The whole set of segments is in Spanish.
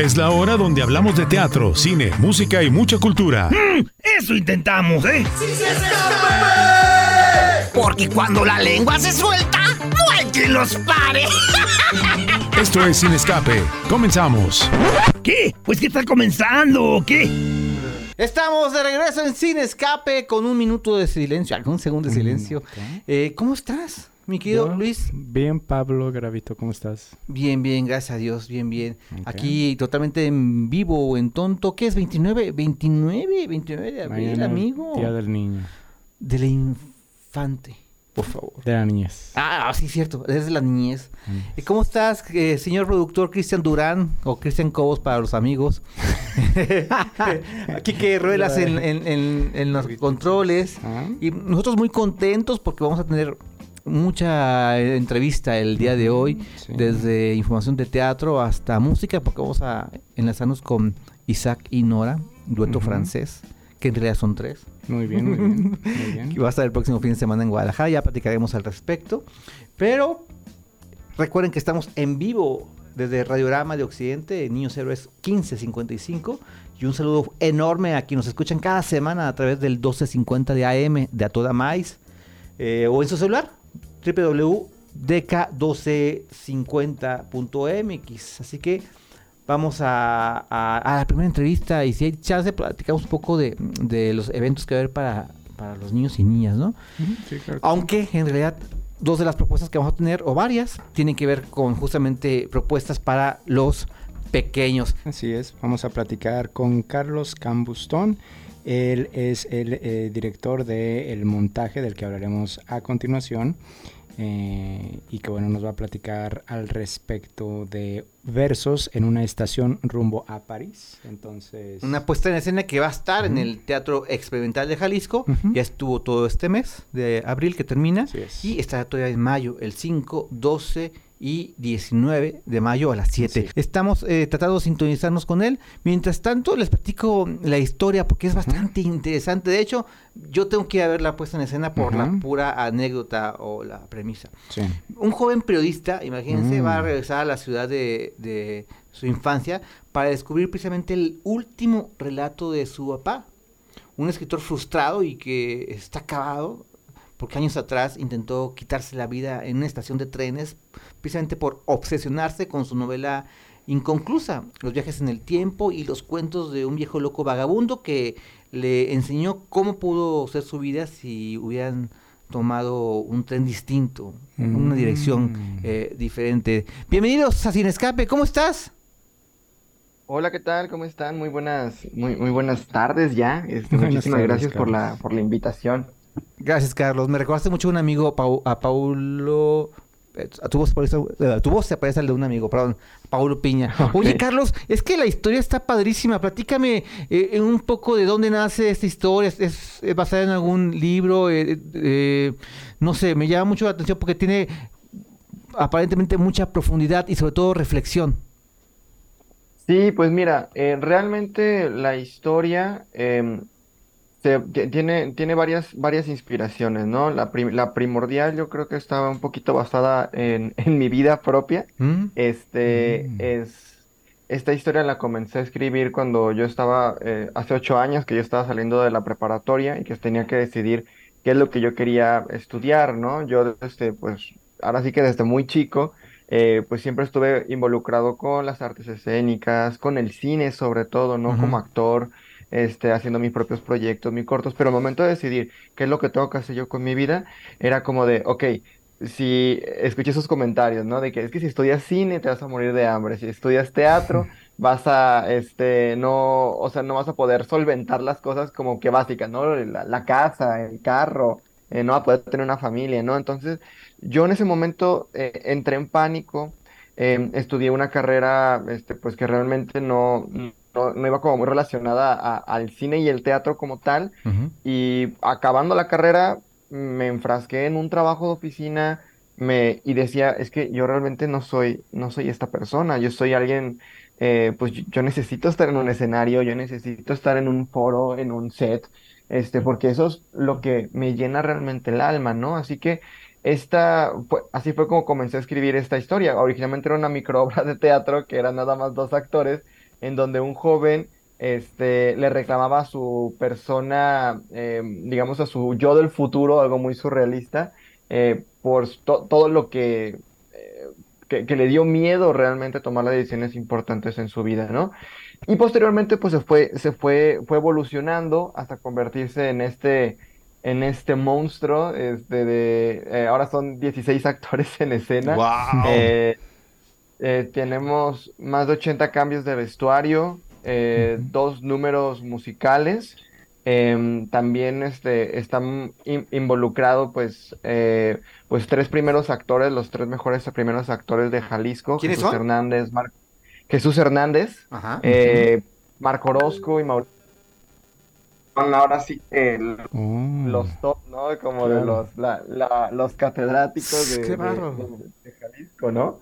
Es la hora donde hablamos de teatro, cine, música y mucha cultura. Mm, eso intentamos, ¿eh? Porque cuando la lengua se suelta, no hay quien los pare. Esto es Sin Escape. Comenzamos. ¿Qué? Pues que está comenzando, ¿o qué? Estamos de regreso en Sin Escape con un minuto de silencio, algún segundo de silencio. Eh, ¿Cómo estás, mi querido Yo, Luis? Bien, Pablo Gravito, ¿cómo estás? Bien, bien, gracias a Dios, bien, bien. Aquí totalmente en vivo o en tonto. ¿Qué es 29? 29, 29 de abril, Mañana, amigo. Día del Niño, De la infante, por favor. de la niñez. Ah, sí, cierto, desde la niñez. Mm. ¿Y ¿Cómo estás, eh, señor productor Cristian Durán o Cristian Cobos para los amigos? Aquí que ruelas en, en- en- en los controles. Ah, Y nosotros muy contentos porque vamos a tener mucha eh, entrevista el día de hoy, sí. desde información de teatro hasta música, porque vamos a enlazarnos con Isaac y Nora, dueto francés, que en realidad son tres Muy bien, muy bien. Muy bien. que va a estar el próximo fin de semana en Guadalajara. Ya platicaremos al respecto. Pero recuerden que estamos en vivo desde Radiograma de Occidente, Niños Héroes 1555. Y un saludo enorme a quienes nos escuchan cada semana a través del 1250 de AM de A Toda Mais. eh, o en su celular, www.dk1250.mx. Así que vamos a, a- a la primera entrevista y si hay chance platicamos un poco de, de los eventos que va a haber para, para los niños y niñas, ¿no? Sí, claro Aunque en realidad dos de las propuestas que vamos a tener, o varias, tienen que ver con justamente propuestas para los pequeños. sí. Así es, vamos a platicar con Carlos Cambustón. Él es el eh, director del montaje del que hablaremos a continuación. eh, y que bueno, nos va a platicar al respecto de versos en una estación rumbo a París. Entonces, Una puesta en escena que va a estar en el Teatro Experimental de Jalisco. Ya estuvo todo este mes de abril que termina. Es. Y estará todavía en mayo, el 5, 12 y 19 de mayo a las 7. Así es. Estamos eh, tratando de sintonizarnos con él. Mientras tanto, les platico la historia porque es bastante interesante. De hecho, yo tengo que ir a ver la puesta en escena por la pura anécdota o la premisa. Sí. Un joven periodista, imagínense, Mm. va a regresar a la ciudad de, de su infancia para descubrir precisamente el último relato de su papá. Un escritor frustrado y que está acabado porque años atrás intentó quitarse la vida en una estación de trenes precisamente por obsesionarse con su novela inconclusa, Los viajes en el tiempo y los cuentos de un viejo loco vagabundo que le enseñó cómo pudo ser su vida si hubieran tomado un tren distinto, una Mm. dirección eh, diferente. Bienvenidos a Sin Escape, ¿cómo estás? Hola, ¿qué tal? ¿Cómo están? Muy buenas, muy, muy buenas tardes ya. Este, Buenas muchísimas tardes, gracias por la, por la invitación. Gracias, Carlos. Me recordaste mucho a un amigo, Pau- a Paulo. eh, A tu voz, parece, eh, tu voz se parece al de un amigo, perdón, Paulo Piña. Oye. Carlos, es que la historia está padrísima. Platícame eh, un poco de dónde nace esta historia. ¿Es, es- es basada en algún libro? Eh, eh, no sé, me llama mucho la atención porque tiene aparentemente mucha profundidad y sobre todo reflexión. Sí, pues mira, eh, realmente la historia em, se- ti- tiene, tiene varias, varias inspiraciones, ¿no? La, prim- la primordial yo creo que estaba un poquito basada en, en mi vida propia. ¿Mm? Este Mm. es esta historia la comencé a escribir cuando yo estaba eh, hace ocho años que yo estaba saliendo de la preparatoria y que tenía que decidir qué es lo que yo quería estudiar, ¿no? Yo este pues ahora sí que desde muy chico eh, pues siempre estuve involucrado con las artes escénicas, con el cine sobre todo, ¿no? Como actor, este haciendo mis propios proyectos, mis cortos, pero al momento de decidir qué es lo que tengo que hacer yo con mi vida, era como de, ok, si escuché esos comentarios, ¿no? De que es que si estudias cine te vas a morir de hambre, si estudias teatro vas a, este, no, o sea, no vas a poder solventar las cosas como que básicas, ¿no? La, la casa, el carro, eh, no vas a poder tener una familia, ¿no? Entonces, yo en ese momento eh, entré en pánico, eh, estudié una carrera, este, pues que realmente no, no, no iba como muy relacionada a- al cine y el teatro como tal. Y acabando la carrera, me enfrasqué en un trabajo de oficina me, y decía, es que yo realmente no soy, no soy esta persona, yo soy alguien, eh, pues yo, yo necesito estar en un escenario, yo necesito estar en un foro, en un set, este, porque eso es lo que me llena realmente el alma, ¿no? Así que esta, fue- así fue como comencé a escribir esta historia. Originalmente era una microobra de teatro que eran nada más dos actores en donde un joven este, le reclamaba a su persona, eh, digamos a su yo del futuro, algo muy surrealista, eh, por todo lo que, que, que, le dio miedo realmente tomar las decisiones importantes en su vida, ¿no? Y posteriormente pues se fue, se fue, fue evolucionando hasta convertirse en este, en este monstruo, este de, eh, ahora son 16 actores en escena. ¡Wow! Eh, eh, tenemos más de 80 cambios de vestuario, eh, dos números musicales. Em, también este, están in- involucrados pues, eh, pues tres primeros actores, los tres mejores primeros actores de Jalisco, ¿Quiénes Jesús son? Hernández, Mar- Jesús Hernández, Ajá. eh, Marco Orozco y Mauricio. Son ahora sí que el- Oh. los top, ¿no? Como de Claro. los, la- la- los catedráticos de, de- de- de Jalisco, ¿no?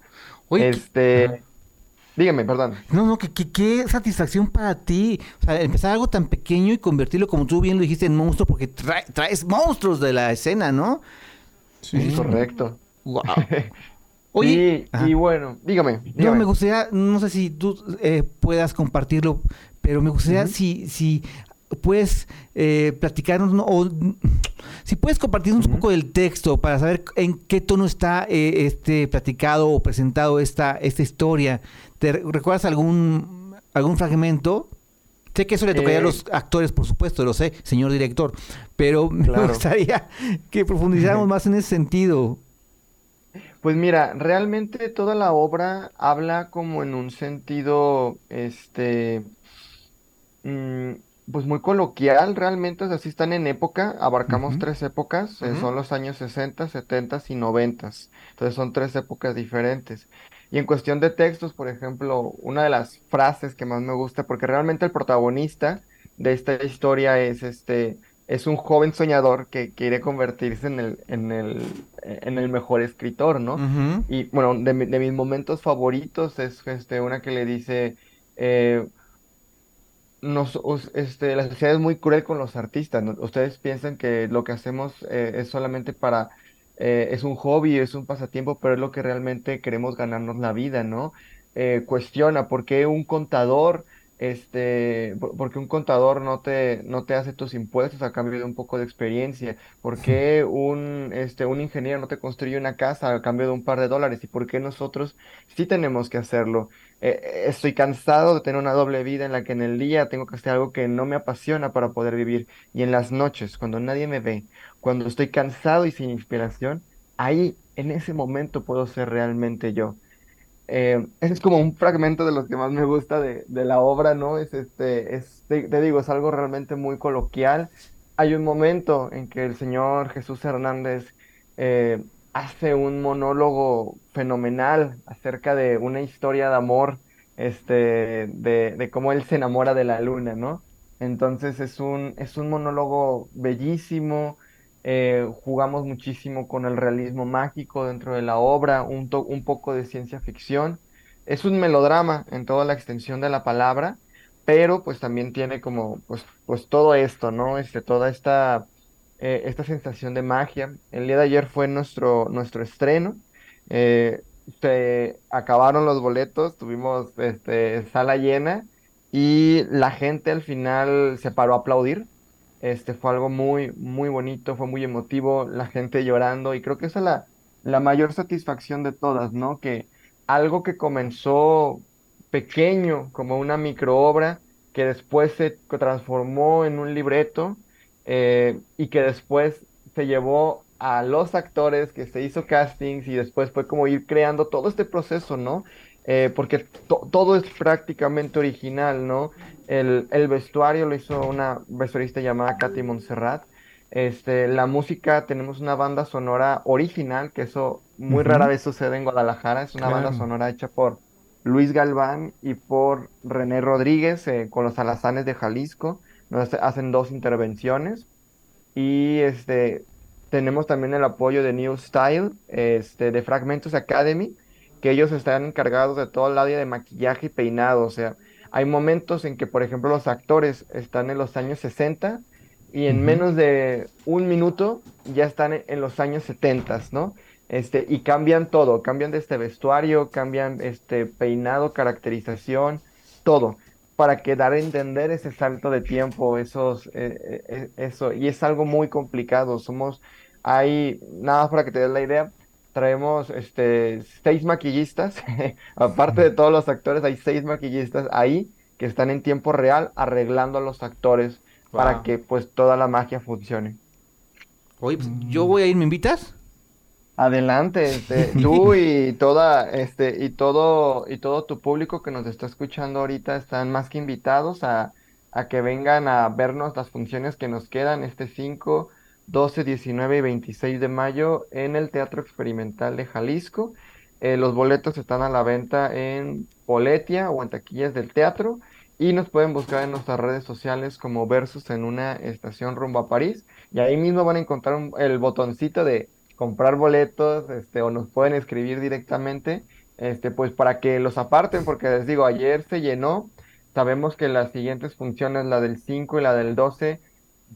Oye, qué- Este, dígame, perdón. No, no, que, que- qué satisfacción para ti. O sea, empezar algo tan pequeño y convertirlo, como tú bien lo dijiste, en monstruo, porque trae- traes monstruos de la escena, ¿no? Sí. Correcto. Wow. Oye, y, bueno, dígame, no, dígame. me gustaría, no sé si tú eh, puedas compartirlo, pero me gustaría si, si puedes eh, platicarnos, ¿no? o si puedes compartirnos un poco del texto para saber en qué tono está eh, este platicado o presentado esta, esta historia. ¿Te re- recuerdas algún, algún fragmento? Sé que eso le tocaría a Eh, los actores, por supuesto, lo sé, señor director, pero me gustaría que profundizáramos más en ese sentido. Pues mira, realmente toda la obra habla como en un sentido, este, mm, pues muy coloquial realmente, o sea, sí están en época, abarcamos tres épocas, eh, son los años 60, 70 y 90, entonces son tres épocas diferentes. Y en cuestión de textos, por ejemplo, una de las frases que más me gusta, porque realmente el protagonista de esta historia es este, es un joven soñador que quiere convertirse en el, en el, en el mejor escritor, ¿no? Y bueno, de, de mis momentos favoritos es este, una que le dice, eh, nos, este, la sociedad es muy cruel con los artistas, ¿no? Ustedes piensan que lo que hacemos eh, es solamente para, eh, es un hobby, es un pasatiempo, pero es lo que realmente queremos ganarnos la vida, ¿no? Eh, cuestiona por qué un contador, este, por, por qué un contador no te, no te hace tus impuestos a cambio de un poco de experiencia, por qué un, este, un ingeniero no te construye una casa a cambio de un par de dólares y por qué nosotros sí tenemos que hacerlo. Eh, eh, estoy cansado de tener una doble vida en la que en el día tengo que hacer algo que no me apasiona para poder vivir y en las noches, cuando nadie me ve, cuando estoy cansado y sin inspiración, ahí en ese momento puedo ser realmente yo. Eh, es como un fragmento de los que más me gusta de, la obra, ¿no? Es este, es, te, digo, es algo realmente muy coloquial. Hay un momento en que el señor Jesús Hernández hace un monólogo fenomenal acerca de una historia de amor, este, de, de cómo él se enamora de la luna, ¿no? Entonces es un, es un monólogo bellísimo, eh, jugamos muchísimo con el realismo mágico dentro de la obra, un, to- un poco de ciencia ficción. Es un melodrama en toda la extensión de la palabra, pero pues también tiene como pues, pues todo esto, ¿no? Este, toda esta, eh, esta sensación de magia. El día de ayer fue nuestro, nuestro estreno. eh, se acabaron los boletos, tuvimos este, sala llena y la gente al final se paró a aplaudir. Este fue algo muy, muy bonito, fue muy emotivo, la gente llorando y creo que esa es la, la mayor satisfacción de todas, ¿no? Que algo que comenzó pequeño, como una microobra, que después se transformó en un libreto eh, y que después se llevó a los actores, que se hizo castings y después fue como ir creando todo este proceso, ¿no? Eh, porque to- todo es prácticamente original, ¿no? El, el vestuario lo hizo una vestuarista llamada Katy Montserrat. Este, la música, tenemos una banda sonora original, que eso muy rara vez sucede en Guadalajara. Es una banda sonora hecha por Luis Galván y por René Rodríguez eh, con los alazanes de Jalisco. Nos hace- hacen dos intervenciones. Y este, tenemos también el apoyo de New Style, este, de Fragmentos Academy, que ellos están encargados de todo el área de maquillaje y peinado. O sea, hay momentos en que, por ejemplo, los actores están en los años 60 y en menos de un minuto ya están en- en los años 70, ¿no? Este, y cambian todo, cambian de este vestuario, cambian este peinado, caracterización, todo. Para que dar a entender ese salto de tiempo, esos, eh, eh, eh, eso, y es algo muy complicado. Somos, hay, nada más para que te des la idea, traemos este, seis maquillistas, aparte de todos los actores, hay seis maquillistas ahí que están en tiempo real arreglando a los actores para que pues toda la magia funcione. Oye, pues, yo voy a ir, ¿me invitas? Adelante, este, tú y toda, este, y todo, y todo tu público que nos está escuchando ahorita están más que invitados a, a que vengan a vernos las funciones que nos quedan este 5, 12, 19 y 26 de mayo en el Teatro Experimental de Jalisco. Eh, los boletos están a la venta en Poletia o en taquillas del teatro y nos pueden buscar en nuestras redes sociales como Versus en una estación rumbo a París y ahí mismo van a encontrar un- el botoncito de comprar boletos, este, o nos pueden escribir directamente, este, pues para que los aparten, porque les digo, ayer se llenó, sabemos que las siguientes funciones, la del 5 y la del 12,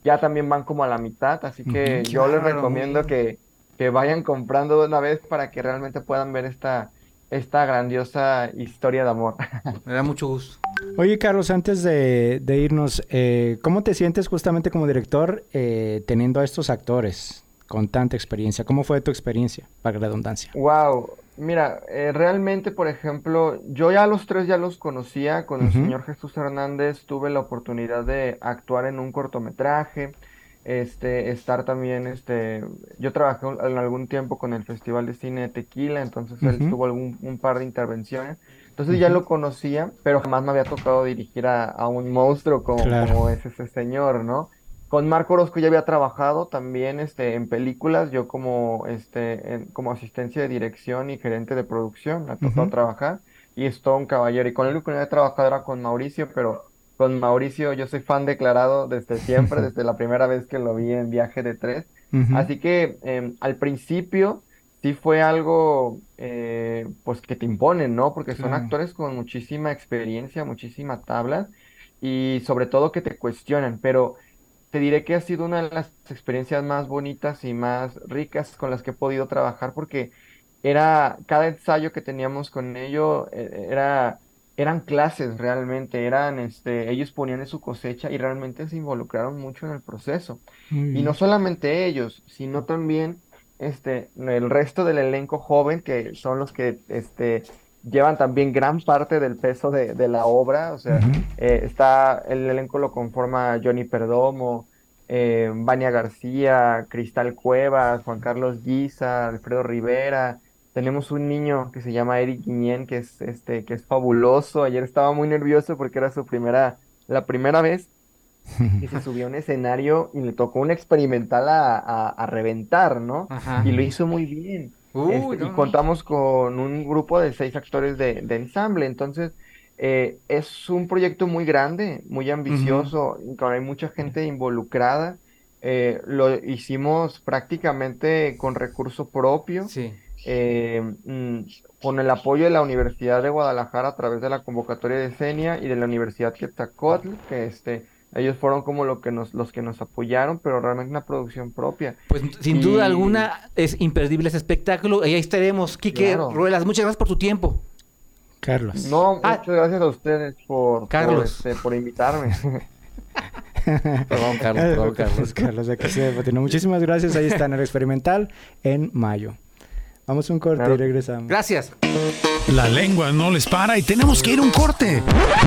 ya también van como a la mitad, así que yo les recomiendo que, que vayan comprando de una vez para que realmente puedan ver esta, esta grandiosa historia de amor. Me da mucho gusto. Oye, Carlos, antes de, de irnos, eh, ¿cómo te sientes justamente como director eh, teniendo a estos actores con tanta experiencia? ¿Cómo fue tu experiencia, para redundancia? Wow, mira, eh, realmente, por ejemplo, yo ya a los tres ya los conocía, con el señor Jesús Hernández tuve la oportunidad de actuar en un cortometraje, este, estar también, este, yo trabajé un- en algún tiempo con el Festival de Cine de Tequila, entonces él tuvo algún, un par de intervenciones, entonces ya lo conocía, pero jamás me había tocado dirigir a, a un monstruo como, Claro. como es ese señor, ¿no? Con Marco Orozco ya había trabajado también este, en películas, yo como, este, en- como asistencia de dirección y gerente de producción, me tocado Ujú. trabajar, y es todo un caballero. Y con único que no había trabajado era con Mauricio, pero con Mauricio yo soy fan declarado desde siempre, desde la primera vez que lo vi en Viaje de Tres. Así que em, al principio sí fue algo eh, pues que te imponen, ¿no? Porque son Claro. actores con muchísima experiencia, muchísima tabla y sobre todo que te cuestionan, pero te diré que ha sido una de las experiencias más bonitas y más ricas con las que he podido trabajar porque era cada ensayo que teníamos con ellos era eran clases realmente, eran este ellos ponían de su cosecha y realmente se involucraron mucho en el proceso. Y no solamente ellos, sino también este, el resto del elenco joven, que son los que este, llevan también gran parte del peso de, de la obra. O sea, eh, está, el elenco lo conforma Johnny Perdomo, eh, Vania García, Cristal Cuevas, Juan Carlos Guiza, Alfredo Rivera. Tenemos un niño que se llama Eric Guiñén, que es, este, que es fabuloso. Ayer estaba muy nervioso porque era su primera, la primera vez y se subió a un escenario y le tocó un experimental a, a- a reventar, ¿no? Ajá. Y lo hizo muy bien. Uy, Este, no, y contamos con un grupo de seis actores de, de ensamble. Entonces, eh, es un proyecto muy grande, muy ambicioso, y con hay mucha gente involucrada. Eh, lo hicimos prácticamente con recurso propio Sí. eh, mm, con el apoyo de la Universidad de Guadalajara a través de la convocatoria de CENIA y de la Universidad Quetzalcóatl, que este, ellos fueron como lo que nos, los que nos apoyaron, pero realmente una producción propia. Pues sin Y- duda alguna es imperdible ese espectáculo. Y ahí estaremos. Quique Claro. Ruelas, muchas gracias por tu tiempo. Carlos. No, Ah. muchas gracias a ustedes por, por, Carlos. este, por invitarme. Perdón, Carlos, perdón, Carlos. Carlos, de aquí se. Muchísimas gracias. Ahí está en el experimental en mayo. Vamos a un corte Claro. y regresamos. Gracias. La lengua no les para y tenemos que ir a un corte.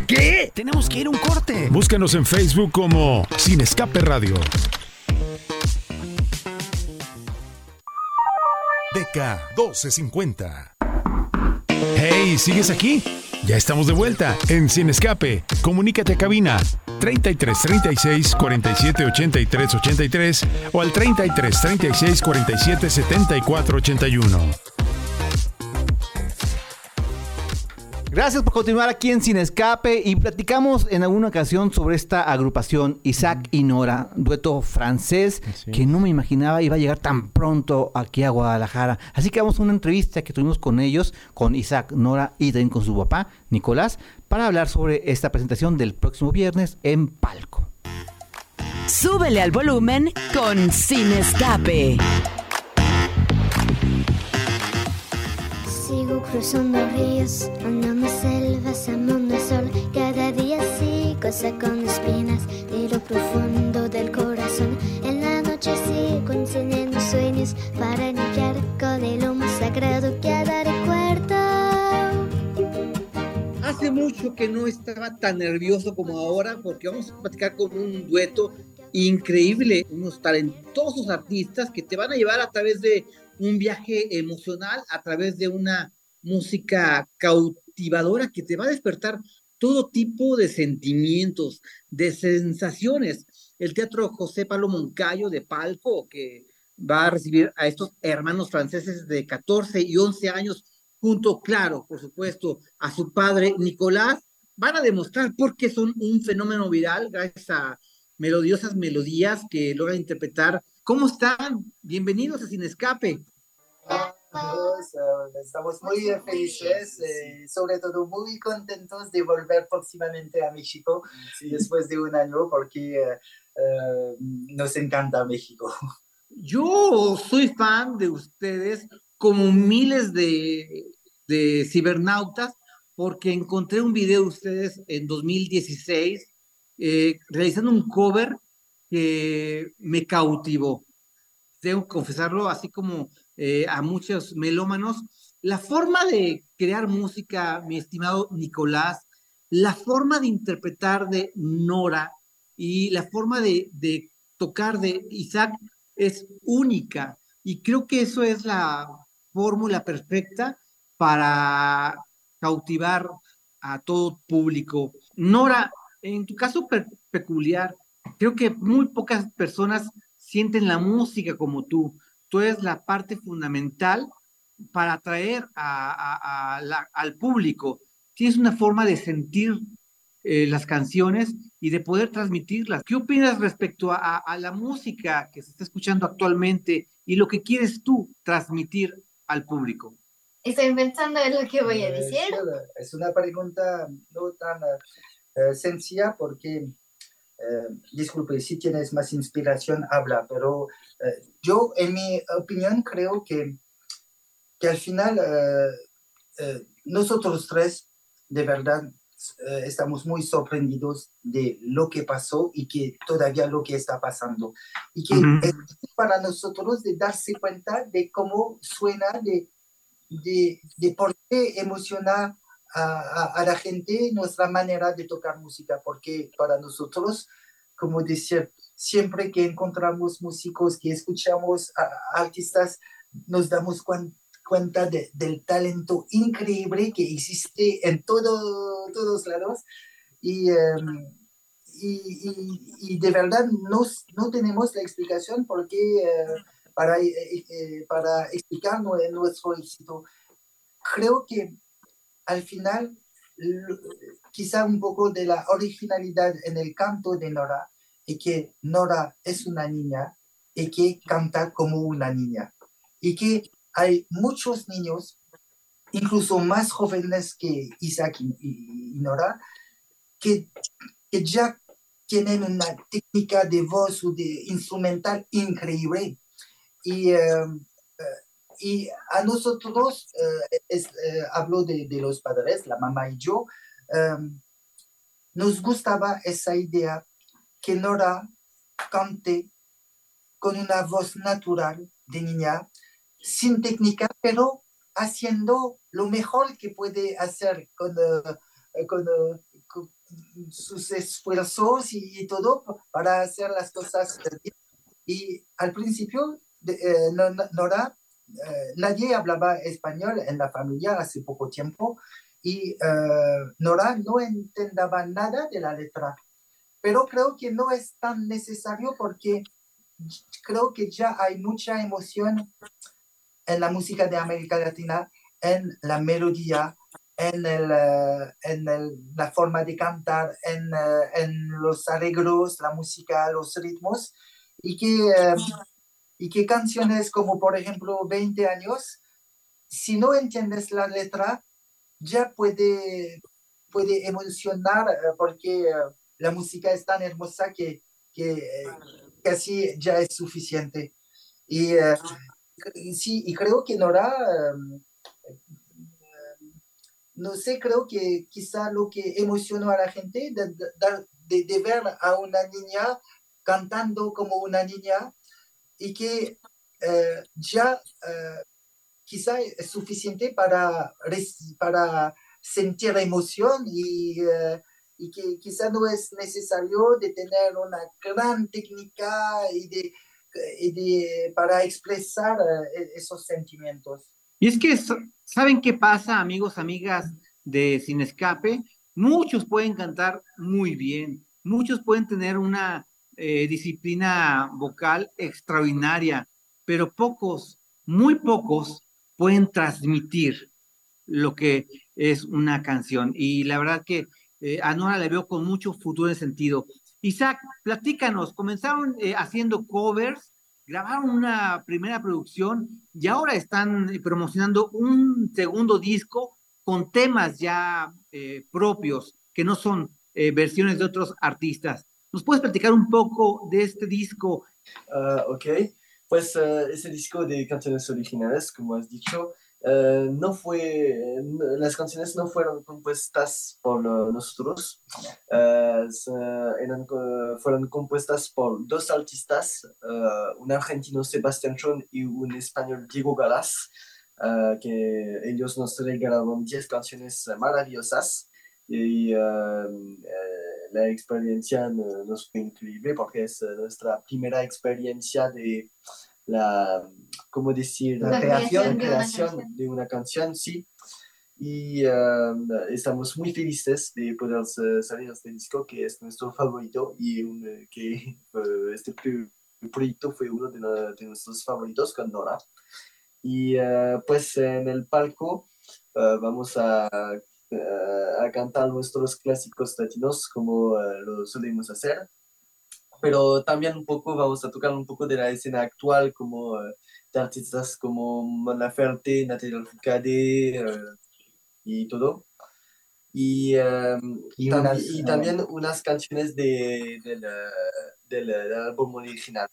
¿Qué? Tenemos que ir a un corte. Búscanos en Facebook como Sin Escape Radio. DK 1250. Hey, ¿sigues aquí? Ya estamos de vuelta en Sin Escape. Comunícate a cabina 33 36 47 83 83 o al 33 36 47 74 81. Gracias por continuar aquí en Sin Escape y platicamos en alguna ocasión sobre esta agrupación Isaac y Nora, dueto francés Así que es. no me imaginaba iba a llegar tan pronto aquí a Guadalajara. Así que vamos a una entrevista que tuvimos con ellos, con Isaac, Nora y también con su papá, Nicolás, para hablar sobre esta presentación del próximo viernes en Palco. Súbele al volumen con Sin Escape. Cruzando ríos, andando selvas, amando sol, cada día sigo cosa con espinas de lo profundo del corazón. En la noche sigo enseñando sueños para limpiar con el humo sagrado que a dar recuerdo. Hace mucho que no estaba tan nervioso como ahora porque vamos a platicar con un dueto increíble, unos talentosos artistas que te van a llevar a través de un viaje emocional, a través de una música cautivadora que te va a despertar todo tipo de sentimientos, de sensaciones. El Teatro José Pablo Moncayo de Palco, que va a recibir a estos hermanos franceses de 14 y 11 años, junto, claro, por supuesto, a su padre Nicolás, van a demostrar por qué son un fenómeno viral gracias a melodiosas melodías que logran interpretar. ¿Cómo están? Bienvenidos a Sin Escape. Estamos muy felices, eh, sobre todo muy contentos de volver próximamente a México después de un año porque eh, eh, nos encanta México. Yo soy fan de ustedes como miles de, de cibernautas porque encontré un video de ustedes en 2016 realizando un cover que me cautivó. Tengo que confesarlo, así como eh, a muchos melómanos. La forma de crear música, mi estimado Nicolás, la forma de interpretar de Nora y la forma de, de tocar de Isaac es única. Y creo que eso es la fórmula perfecta para cautivar a todo público. Nora, en tu caso peculiar, creo que muy pocas personas sienten la música como tú tú eres la parte fundamental para atraer al público. Tienes una forma de sentir eh, las canciones y de poder transmitirlas. ¿Qué opinas respecto a, la música que se está escuchando actualmente y lo que quieres tú transmitir al público? Estoy pensando en lo que voy a decir. Es una pregunta no tan eh, sencilla porque eh, disculpe, si tienes más inspiración, habla, pero eh, yo, en mi opinión, creo que, que al final eh, nosotros tres, de verdad, estamos muy sorprendidos de lo que pasó y que todavía lo que está pasando. Y que es para nosotros de darse cuenta de cómo suena, de, de, de por qué emociona a, la gente nuestra manera de tocar música, porque para nosotros, como decía, siempre que encontramos músicos, que escuchamos a, artistas, nos damos cuenta del talento increíble que existe en todo, todos lados. Y, em, y, de verdad no, no tenemos la explicación porque, eh, para, eh, eh, para explicar nuestro éxito. Creo que al final quizá un poco de la originalidad en el canto de Nora y que Nora es una niña y que canta como una niña. Y que hay muchos niños incluso más jóvenes que Isaac y, Nora que, que, ya tienen una técnica de voz o de instrumental increíble. Y um, y a nosotros, eh, eh, hablo de, de, los padres, la mamá y yo, em, nos gustaba esa idea que Nora cante con una voz natural de niña, sin técnica, pero haciendo lo mejor que puede hacer con, eh, con, con sus esfuerzos y, todo para hacer las cosas. Y al principio, Nora eh, nadie hablaba español en la familia hace poco tiempo y eh, Nora no entendaba nada de la letra. Pero creo que no es tan necesario porque creo que ya hay mucha emoción en la música de América Latina, en la melodía, en, el, eh, en la forma de cantar, en, los arreglos, la música, los ritmos, y que y que canciones como por ejemplo 20 años, si no entiendes la letra, ya puede, puede emocionar eh, porque eh, la música es tan hermosa que, que eh, casi ya es suficiente. Y sí, y creo que Nora, no sé, creo que quizá lo que emocionó a la gente, de, de ver a una niña cantando como una niña y que eh, ya eh, quizá es suficiente para, para sentir emoción y, eh, y que quizá no es necesario de tener una gran técnica y de, y de- para expresar esos sentimientos. Y es que, ¿saben qué pasa, amigos, amigas de Sin Escape? Muchos pueden cantar muy bien, muchos pueden tener una eh, disciplina vocal extraordinaria, pero pocos, muy pocos, pueden transmitir lo que es una canción. Y la verdad que eh, a Nora le veo con mucho futuro en sentido. Isaac, platícanos, comenzaron eh, haciendo covers, grabaron una primera producción y ahora están eh, promocionando un segundo disco con temas ya propios, que no son versiones de otros artistas. ¿Nos puedes platicar un poco de este disco? Ah, ok, pues eh, ese disco de canciones originales, como has dicho, eh, no fue, las canciones no fueron compuestas por nosotros, eran, fueron compuestas por dos artistas, un argentino Sebastián Chon y un español Diego Galas, que ellos nos regalaron 10 canciones maravillosas y eh, la experiencia no- nos fue increíble porque es eh, nuestra primera experiencia de la, ¿cómo decir? La creación la de una creación de una canción, sí. Y eh, estamos muy felices de poder eh, salir este disco que es nuestro favorito y un, que eh, este pro- proyecto fue uno de, la- de nuestros favoritos con Nora. Y pues en el palco vamos a, a cantar nuestros clásicos latinos como eh, lo solemos hacer, pero también un poco vamos a tocar un poco de la escena actual como eh, de artistas como Mon Laferte, Natalia Lafourcade eh, y todo. Y, eh, Y tam- unas, y eh, también unas canciones de, del, eh, del, del álbum original.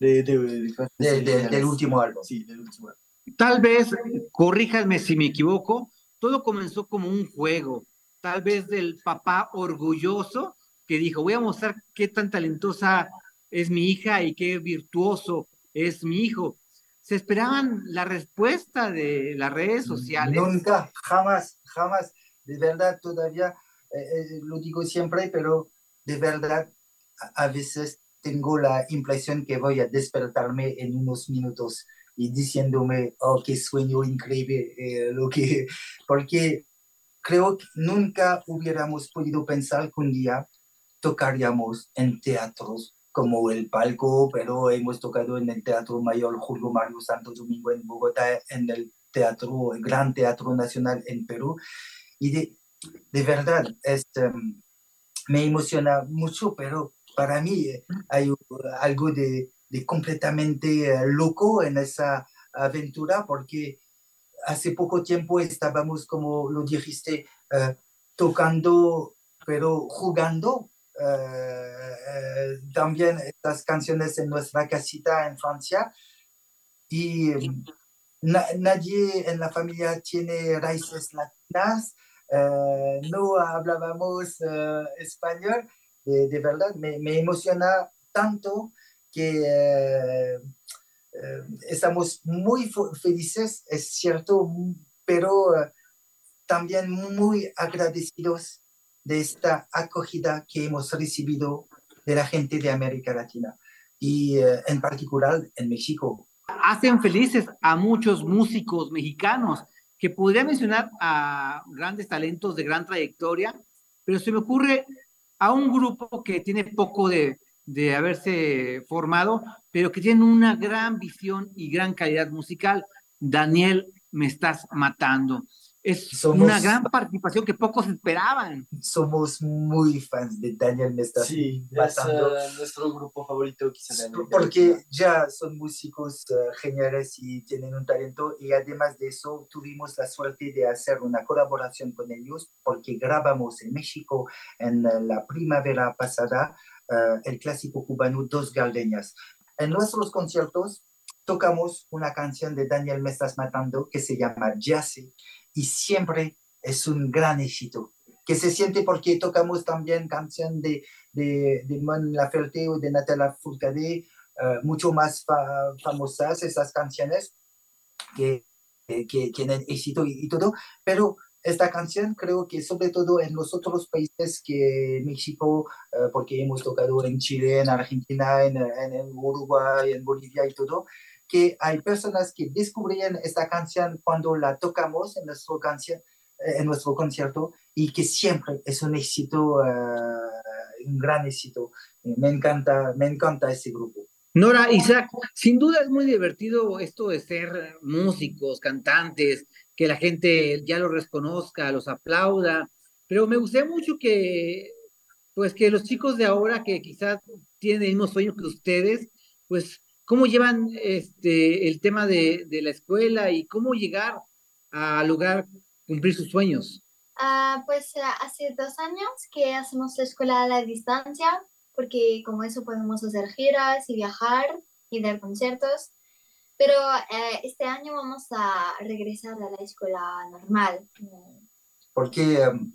De, de- de canciones De- de- originales. del último álbum. Sí, del último álbum. Tal vez, corríjanme si me equivoco, todo comenzó como un juego, tal vez del papá orgulloso que dijo, voy a mostrar qué tan talentosa es mi hija y qué virtuoso es mi hijo. ¿Se esperaban la respuesta de las redes sociales? Nunca, jamás, jamás. De verdad, todavía, eh, eh, lo digo siempre, pero de verdad, a, a veces tengo la impresión que voy a despertarme en unos minutos y diciéndome, oh, qué sueño increíble, eh, lo que, porque creo que nunca hubiéramos podido pensar que un día tocaríamos en teatros como el palco, pero hemos tocado en el Teatro Mayor Julio Mario Santo Domingo en Bogotá, en el teatro, el Gran Teatro Nacional en Perú. Y de, de verdad, este, me emociona mucho, pero para mí eh, hay algo de, de completamente eh, loco en esa aventura, porque hace poco tiempo estábamos, como lo dijiste, eh, tocando, pero jugando eh, también estas canciones en nuestra casita en Francia. Y mm, na- nadie en la familia tiene raíces latinas, no hablábamos español. De, de verdad, me, me emociona tanto que eh, eh, estamos muy felices, es cierto, pero eh, también muy agradecidos de esta acogida que hemos recibido de la gente de América Latina y eh, en particular en México. hacen felices a muchos músicos mexicanos, que podría mencionar a grandes talentos de gran trayectoria, pero se me ocurre a un grupo que tiene poco de, de haberse formado, pero que tiene una gran visión y gran calidad musical. Daniel, me estás matando. Es Somos- una gran participación que pocos esperaban. Somos muy fans de Daniel Mestas. Sí, es matando. eh, nuestro grupo favorito quizá de América porque ya son músicos eh, geniales y tienen un talento y además de eso tuvimos la suerte de hacer una colaboración con ellos porque grabamos en México en eh, la primavera pasada eh, el clásico cubano Dos Galdeñas. En nuestros conciertos tocamos una canción de Daniel Me Estás Matando que se llama Jazzy y siempre es un gran éxito. que se siente porque tocamos también canción de, de, de Mon Laferte o de Natalia Furcade, eh, mucho más fa- famosas esas canciones que, que- que tienen éxito y, y todo, pero esta canción creo que sobre todo en los otros países que México, eh, porque hemos tocado en Chile, en Argentina, en, en, Uruguay, en Bolivia y todo, que hay personas que descubrían esta canción cuando la tocamos en nuestro, canción, eh, en nuestro concierto y que siempre es un éxito, eh, un gran éxito. Me encanta, me encanta ese grupo. Nora, Isaac, sin duda es muy divertido esto de ser músicos, cantantes, que la gente ya los reconozca, los aplauda, pero me gustaría mucho que, pues que los chicos de ahora que quizás tienen el mismo sueño que ustedes, pues cómo llevan este el tema de, de la escuela y cómo llegar a lograr cumplir sus sueños. Ah, pues ah, hace dos años que hacemos la escuela a la distancia, porque como eso podemos hacer giras y viajar y dar conciertos. Pero eh, este año vamos a regresar a la escuela normal. porque um,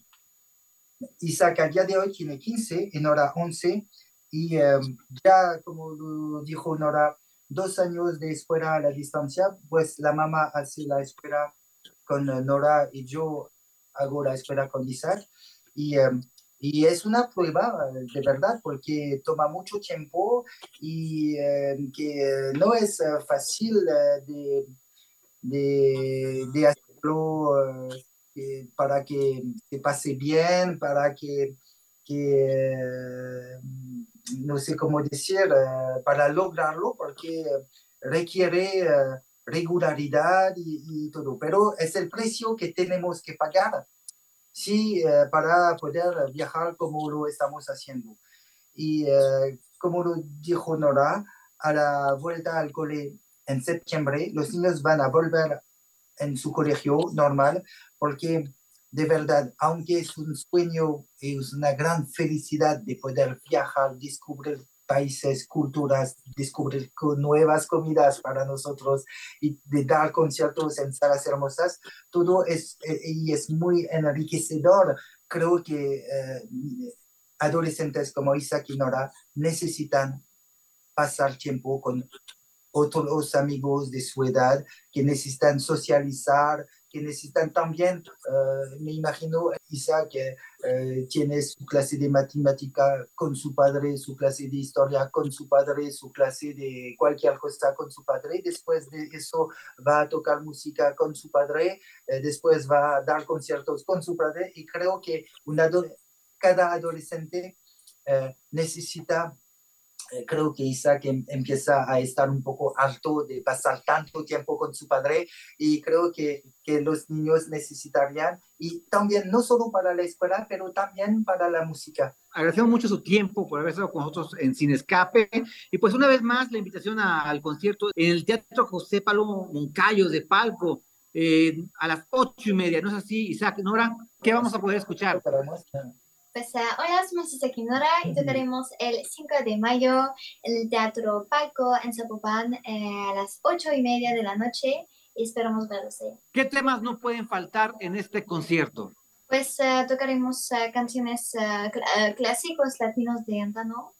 Isaac a día de hoy tiene 15 y Nora 11 y um, ya como dijo Nora, dos años de escuela a la distancia, pues la mamá hace la escuela con eh, Nora y yo hago la escuela con Isaac y, um, y es una prueba de verdad porque toma mucho tiempo y eh, que no es eh, fácil eh, de, de, hacerlo para que, que pase bien, para que, que, no sé cómo decir, para lograrlo, porque requiere regularidad y todo, pero es el precio que tenemos que pagar sí, eh, para poder viajar como lo estamos haciendo. Y eh, como lo dijo Nora, a la vuelta al cole en septiembre, los niños van a volver en su colegio normal, porque de verdad, aunque es un sueño es una gran felicidad de poder viajar, descubrir países, culturas, descubrir nuevas comidas para nosotros y de dar conciertos en salas hermosas, todo es, eh, y es muy enriquecedor. Creo que eh, adolescentes como Isaac y necesitan pasar tiempo con otros amigos de su edad que necesitan socializar, que necesitan también, eh, me imagino, Isaac que eh, tiene su clase de matemática con su padre, su clase de historia con su padre, su clase de cualquier cosa con su padre, después de eso va a tocar música con su padre, eh, después va a dar conciertos con su padre. Y creo que un ado- cada adolescente necesita creo que Isaac em- empieza a estar un poco harto de pasar tanto tiempo con su padre y creo que, que los niños necesitarían, y también no solo para la escuela, pero también para la música. Agradecemos mucho su tiempo por haber estado con nosotros en Sin Escape. Y pues una vez más la invitación a- al concierto en el Teatro José Palomo Moncayo de Palco eh, a las ocho y media. ¿No es así, Isaac? Nora, ¿qué vamos a poder escuchar? Ah, hola, somos Isaac y Nora y tocaremos el 5 de mayo en el Teatro Palco en Zapopan eh, a las ocho y media de la noche y esperamos verlos ahí. ¿Qué temas no pueden faltar en este concierto? Pues ah, tocaremos ah, canciones ah, cl- clásicos latinos de antaño.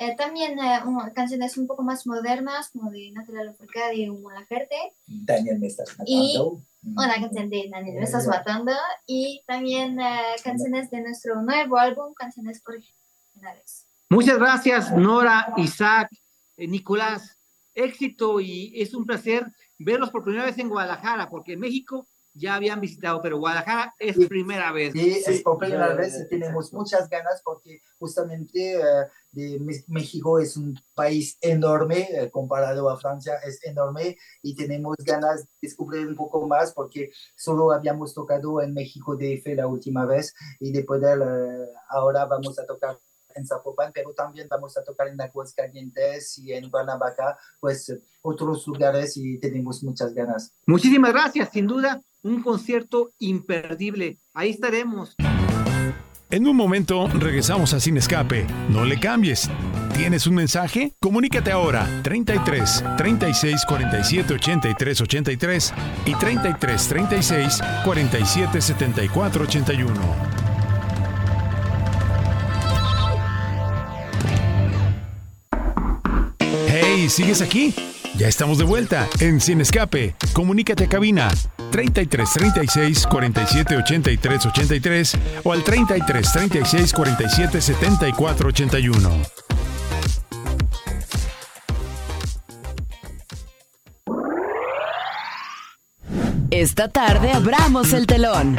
Eh, también un- canciones un poco más modernas, como de Natalia Lafourcade o Mon Laferte. Daniel, me estás Y matando. Una canción de Daniel, me estás matando. Y también ah, canciones de nuestro nuevo álbum, canciones originales. Muchas gracias, Nora, Isaac, eh, Nicolás. Éxito y es un placer verlos por primera vez en Guadalajara, porque en México ya habían visitado, pero Guadalajara es primera vez. Sí, es por primera vez y tenemos muchas ganas porque justamente eh, de México es un país enorme eh, comparado a Francia, es enorme y tenemos ganas de descubrir un poco más porque solo habíamos tocado en México DF la última vez y de poder, eh, ahora vamos a tocar en Zapopan, pero también vamos a tocar en Aguascalientes y en Cuernavaca, pues otros lugares y tenemos muchas ganas. Muchísimas gracias, sin duda, un concierto imperdible. Ahí estaremos. En un momento regresamos a Sin Escape. No le cambies. ¿Tienes un mensaje? Comunícate ahora 33 36 47 83 83 y 33 36 47 74 81. ¿Sigues aquí? Ya estamos de vuelta en Sin Escape. Comunícate a cabina 33 36 47 83 83 o al 33 36 47 74 81. Esta tarde abramos el telón.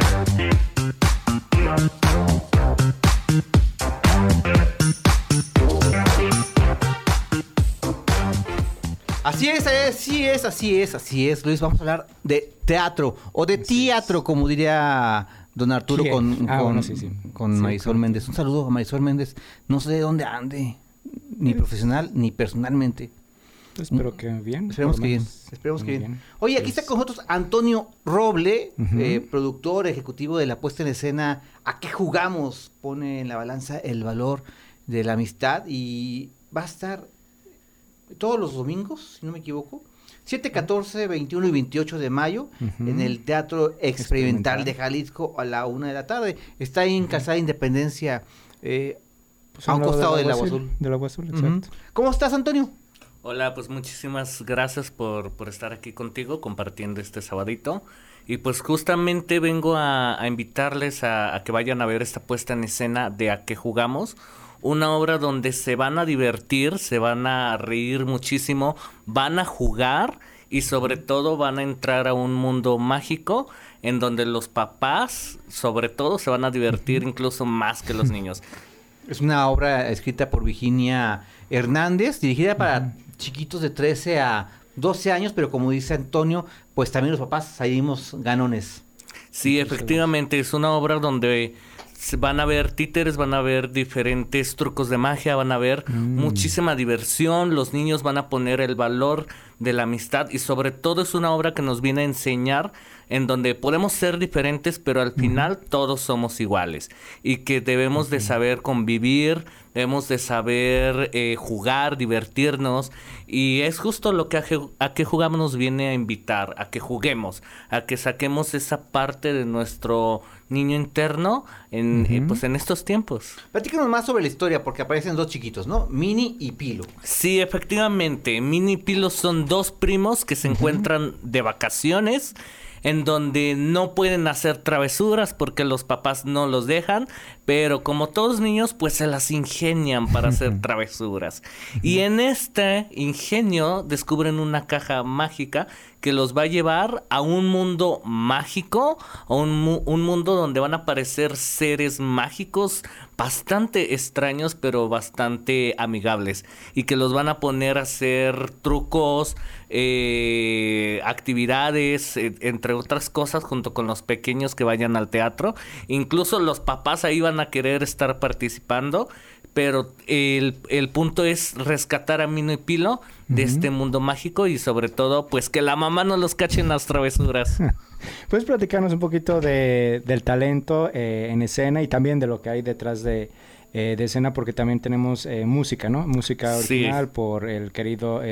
Así es, así es, así es, así es, Luis. Vamos a hablar de teatro o de teatro, como diría don Arturo ¿Quién? con, Ah, con, bueno, sí, sí. con Sí, Marisol claro. Méndez. Un saludo a Marisol Méndez. No sé de dónde ande, ni profesional ni personalmente. Espero que bien. Esperemos que bien. Esperemos que Muy bien. Oye, aquí está con nosotros Antonio Roble, eh, productor ejecutivo de la puesta en escena ¿A qué jugamos? Pone en la balanza el valor de la amistad y va a estar todos los domingos, si no me equivoco. 7, 14, 21 y 28 de mayo en el Teatro Experimental, Experimental. de Jalisco a la una de la tarde. Está ahí en Calzada Independencia, eh, Pues a un costado del Agua Azul, del Agua. ¿Cómo estás, Antonio? Hola, pues muchísimas gracias por, por estar aquí contigo compartiendo este sabadito. Y pues justamente vengo a, a invitarles a, a que vayan a ver esta puesta en escena de A qué jugamos. Una obra donde se van a divertir, se van a reír muchísimo, van a jugar y sobre todo van a entrar a un mundo mágico en donde los papás sobre todo se van a divertir incluso más que los niños. Es una obra escrita por Virginia Hernández, dirigida para chiquitos de 13 a 12 años, pero como dice Antonio, pues también los papás salimos ganones. Sí, efectivamente, es una obra donde van a ver títeres, van a ver diferentes trucos de magia, van a ver muchísima diversión, los niños van a poner el valor de la amistad y sobre todo es una obra que nos viene a enseñar en donde podemos ser diferentes, pero al final todos somos iguales y que debemos de saber convivir, debemos de saber eh, jugar, divertirnos y es justo lo que a, a que jugamos nos viene a invitar, a que juguemos, a que saquemos esa parte de nuestro niño interno en, eh, pues en estos tiempos. Platícanos más sobre la historia, porque aparecen dos chiquitos, ¿no? Mini y Pilo. Sí, efectivamente. Mini y Pilo son dos primos que se encuentran de vacaciones en donde no pueden hacer travesuras porque los papás no los dejan, pero como todos niños pues se las ingenian para hacer travesuras. Y en este ingenio descubren una caja mágica que los va a llevar a un mundo mágico, a un, mu- un mundo donde van a aparecer seres mágicos bastante extraños pero bastante amigables y que los van a poner a hacer trucos, eh, actividades, eh, entre otras cosas junto con los pequeños que vayan al teatro. Incluso los papás ahí van a querer estar participando, pero el, el punto es rescatar a Mino y Pilo de este mundo mágico y sobre todo pues que la mamá no los cache en las travesuras. ¿Puedes platicarnos un poquito de, del talento eh, en escena y también de lo que hay detrás de, eh, de escena? Porque también tenemos eh, música, ¿no? Música Sí. original por el querido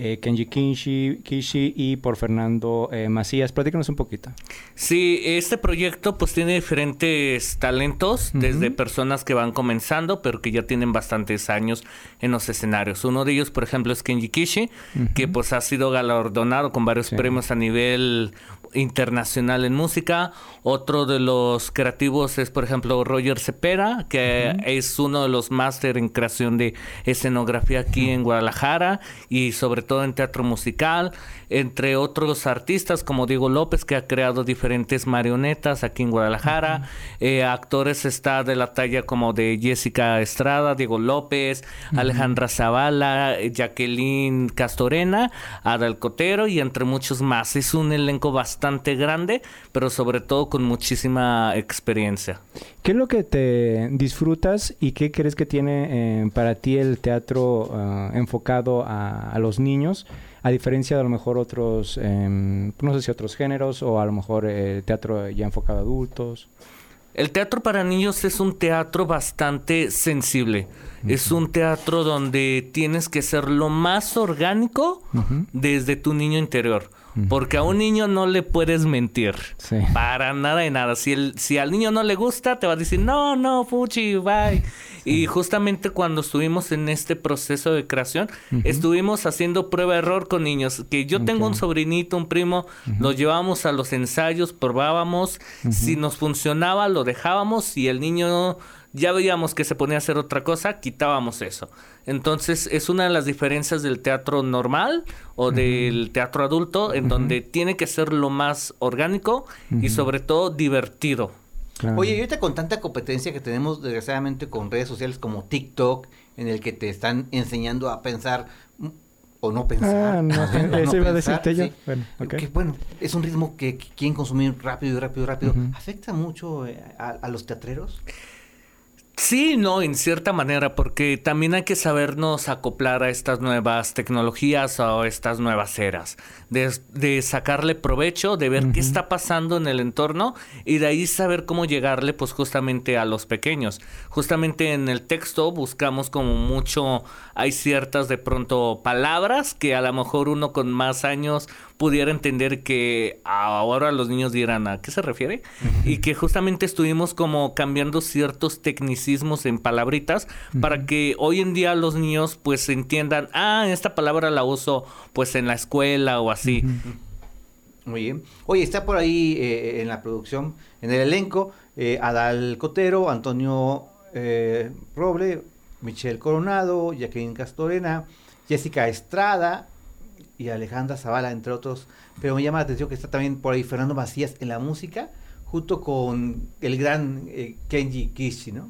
eh, Kenji Kishi, Kishi y por Fernando eh, Macías. Platícanos un poquito. Sí, este proyecto pues tiene diferentes talentos, desde personas que van comenzando, pero que ya tienen bastantes años en los escenarios. Uno de ellos, por ejemplo, es Kenji Kishi, que pues ha sido galardonado con varios Sí. premios a nivel internacional en música. Otro de los creativos es, por ejemplo, Roger Cepeda, que es uno de los máster en creación de escenografía aquí en Guadalajara y sobre todo en teatro musical, entre otros artistas como Diego López, que ha creado diferentes marionetas aquí en Guadalajara. Eh, actores está de la talla como de Jessica Estrada, Diego López. Alejandra Zavala, Jacqueline Castorena, Adal Cotero y entre muchos más. Es un elenco bastante grande, pero sobre todo con muchísima experiencia. ¿Qué es lo que te disfrutas y qué crees que tiene eh, para ti el teatro ah, enfocado a, a los niños? A diferencia de a lo mejor otros, em, no sé si otros géneros o a lo mejor eh, teatro ya enfocado a adultos. El teatro para niños es un teatro bastante sensible. Es un teatro donde tienes que ser lo más orgánico desde tu niño interior. Porque a un niño no le puedes mentir. Para nada y nada. Si, el, si al niño no le gusta, te va a decir, no, no, fuchi, bye. Y justamente cuando estuvimos en este proceso de creación, estuvimos haciendo prueba-error con niños. Que yo tengo un sobrinito, un primo, lo llevábamos a los ensayos, probábamos. Si nos funcionaba, lo dejábamos. Si el niño ya veíamos que se ponía a hacer otra cosa, quitábamos eso. Entonces es una de las diferencias del teatro normal o del teatro adulto, en donde tiene que ser lo más orgánico y sobre todo divertido. Oye, y ahorita con tanta competencia que tenemos desgraciadamente con redes sociales como TikTok, en el que te están enseñando a pensar o no pensar. Ah, no, eso iba a decirte yo. Bueno, que, bueno, es un ritmo que, quieren consumir rápido y rápido y rápido. ¿Afecta mucho eh, a, a los teatreros? Sí, no, en cierta manera, porque también hay que sabernos acoplar a estas nuevas tecnologías o a estas nuevas eras, de, sacarle provecho, de ver qué está pasando en el entorno y de ahí saber cómo llegarle pues justamente a los pequeños. Justamente en el texto buscamos como mucho, hay ciertas de pronto palabras que a lo mejor uno con más años pudiera entender que ahora los niños dirán a qué se refiere y que justamente estuvimos como cambiando ciertos tecnicismos en palabritas para que hoy en día los niños pues entiendan, ah, esta palabra la uso pues en la escuela o así. Muy bien. Oye, está por ahí eh, en la producción, en el elenco, eh, Adal Cotero, Antonio eh, Roble, Michelle Coronado, Jacqueline Castorena, Jessica Estrada, y Alejandra Zavala, entre otros. Pero me llama la atención que está también por ahí Fernando Macías en la música, junto con el gran eh, Kenji Kishi, ¿no?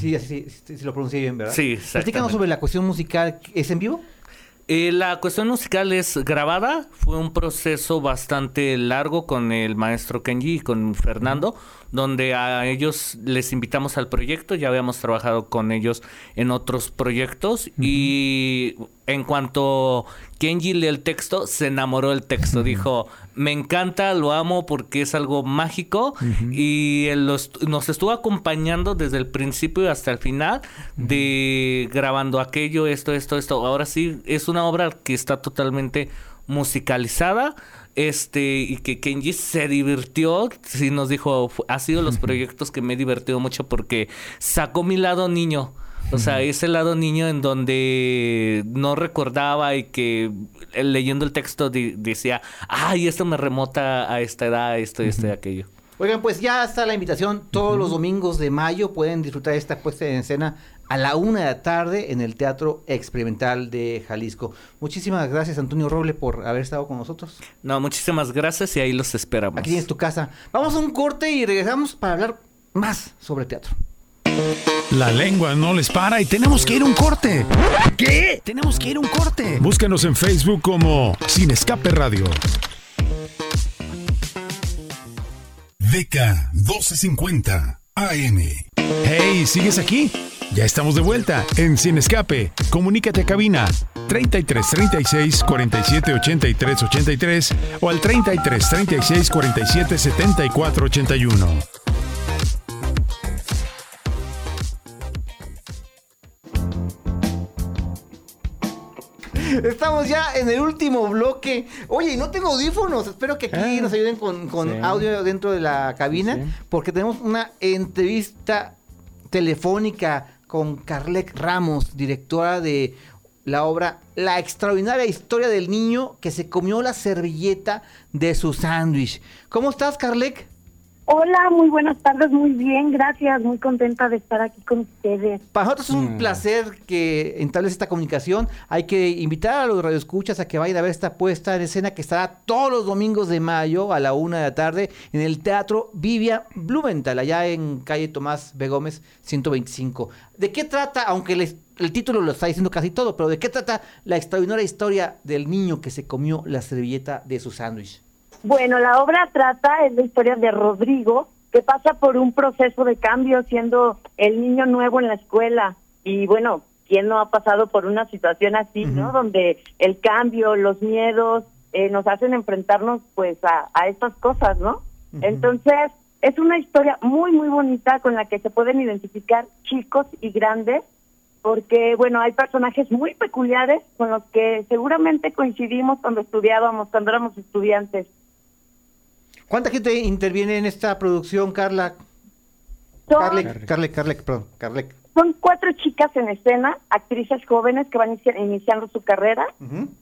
Sí, así, sí, lo pronuncié bien, ¿verdad? Sí, Platícanos sobre la cuestión musical. ¿Es en vivo? Eh, la cuestión musical es grabada, fue un proceso bastante largo con el maestro Kenji y con Fernando, donde a ellos les invitamos al proyecto, ya habíamos trabajado con ellos en otros proyectos. Y en cuanto Kenji lee el texto, se enamoró del texto, dijo, me encanta, lo amo porque es algo mágico y él nos estuvo acompañando desde el principio hasta el final de grabando aquello, esto, esto, esto. Ahora sí, es una obra que está totalmente musicalizada este y que Kenji se divirtió, sí nos dijo, ha sido los proyectos que me he divertido mucho porque sacó mi lado niño. O sea, ese lado niño en donde no recordaba y que eh, leyendo el texto decía, ay, esto me remota a esta edad, esto, y esto y aquello. Oigan, pues ya está la invitación. Todos los domingos de mayo pueden disfrutar esta puesta en escena a la una de la tarde en el Teatro Experimental de Jalisco. Muchísimas gracias, Antonio Roble, por haber estado con nosotros. No, muchísimas gracias y ahí los esperamos. Aquí tienes tu casa. Vamos a un corte y regresamos para hablar más sobre teatro. La lengua no les para y tenemos que ir a un corte. ¿Qué? Tenemos que ir a un corte. Búscanos en Facebook como Sin Escape Radio. DK 1250 AM. Hey, ¿sigues aquí? Ya estamos de vuelta en Sin Escape. Comunícate a cabina 33 36 47 83 83 o al 33 36 47 74 81. Estamos ya en el último bloque. Oye, no tengo audífonos. Espero que aquí Ah, nos ayuden con, con sí. audio dentro de la cabina. Porque tenemos una entrevista telefónica con Carlec Ramos, directora de la obra La extraordinaria historia del niño que se comió la servilleta de su sándwich. ¿Cómo estás, Carlec? Hola, muy buenas tardes, muy bien, gracias, muy contenta de estar aquí con ustedes. Para nosotros es un placer que entables esta comunicación. Hay que invitar a los radioescuchas a que vayan a ver esta puesta en escena que estará todos los domingos de mayo a la una de la tarde en el Teatro Vivia Blumenthal, allá en calle Tomás B. Gómez 125. ¿De qué trata, aunque les- el título lo está diciendo casi todo, pero de qué trata la extraordinaria historia del niño que se comió la servilleta de su sándwich? Bueno, la obra trata, es la historia de Rodrigo, que pasa por un proceso de cambio siendo el niño nuevo en la escuela. Y bueno, ¿quién no ha pasado por una situación así, no? Donde el cambio, los miedos, eh, nos hacen enfrentarnos pues a, a estas cosas, ¿no? Entonces, es una historia muy, muy bonita con la que se pueden identificar chicos y grandes porque, bueno, hay personajes muy peculiares con los que seguramente coincidimos cuando estudiábamos, cuando éramos estudiantes. ¿Cuánta gente interviene en esta producción, Carla? Son- Carlec, Carlec, Carlec, perdón, Carlec. Son cuatro chicas en escena, actrices jóvenes que van inici- iniciando su carrera,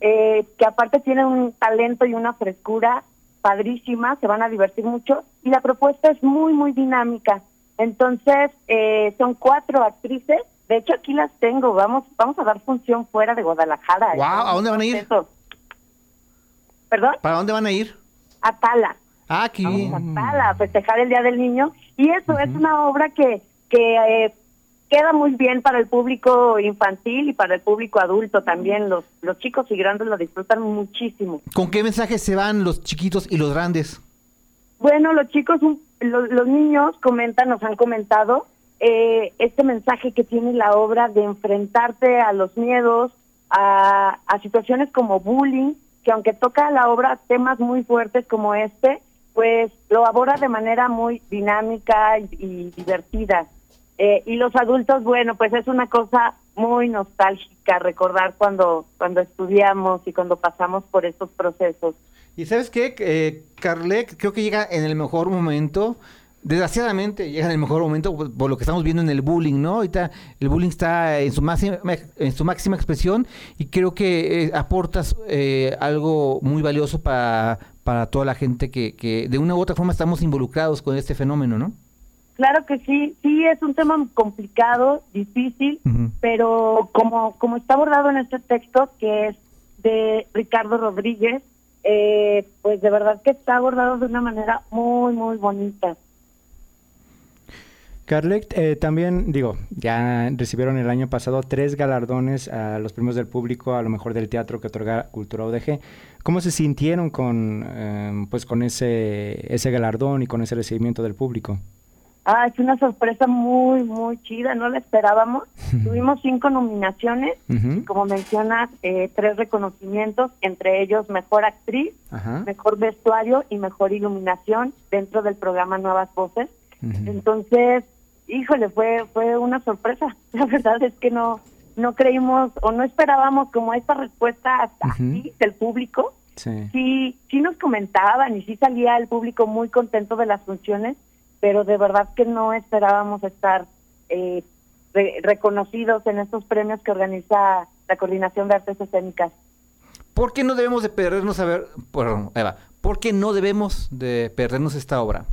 eh, que aparte tienen un talento y una frescura padrísima, se van a divertir mucho y la propuesta es muy, muy dinámica. Entonces, eh, son cuatro actrices, de hecho aquí las tengo, vamos vamos a dar función fuera de Guadalajara. Guau, ¿a dónde van a ir? Eso. ¿Perdón? ¿Para dónde van a ir? A Tala. Ah, aquí. Vamos a Tala a festejar el Día del Niño. Y eso es una obra que, que eh, queda muy bien para el público infantil y para el público adulto también. Los, los chicos y grandes lo disfrutan muchísimo. ¿Con qué mensajes se van los chiquitos y los grandes? Bueno, los chicos, un- lo- los, niños comentan, nos han comentado eh, este mensaje que tiene la obra de enfrentarte a los miedos, a, a situaciones como bullying, que aunque toca la obra temas muy fuertes como este, pues lo aborda de manera muy dinámica y, y divertida. Eh, y los adultos, bueno, pues es una cosa muy nostálgica recordar cuando cuando estudiamos y cuando pasamos por estos procesos. Y sabes qué, eh, Carlec, creo que llega en el mejor momento. Desgraciadamente llega en el mejor momento por, por lo que estamos viendo en el bullying, ¿no? Ahorita el bullying está en su máxima, en su máxima expresión y creo que eh, aportas eh, algo muy valioso para, para toda la gente que, que de una u otra forma estamos involucrados con este fenómeno, ¿no? Claro que sí, sí es un tema complicado, difícil, pero como, como está abordado en este texto, que es de Ricardo Rodríguez, eh, pues de verdad que está abordado de una manera muy, muy bonita. Carlet, eh, también, digo, ya recibieron el año pasado tres galardones a los premios del público, a lo mejor del teatro que otorga Cultura UDG. ¿Cómo se sintieron con, eh, pues, con ese, ese galardón y con ese recibimiento del público? Ah, es una sorpresa muy, muy chida, no la esperábamos. Tuvimos cinco nominaciones, Ujú. como mencionas, eh, tres reconocimientos, entre ellos Mejor Actriz, Ajá. Mejor Vestuario y Mejor Iluminación dentro del programa Nuevas Voces. Entonces, híjole, fue fue una sorpresa. La verdad es que no no creímos o no esperábamos como esta respuesta hasta así del público. Sí. Sí, sí nos comentaban y sí salía el público muy contento de las funciones, pero de verdad que no esperábamos estar eh, re- reconocidos en estos premios que organiza la Coordinación de Artes Escénicas. ¿Por qué no debemos de perdernos a ver, perdón, ahí va. ¿por qué no debemos de perdernos esta obra?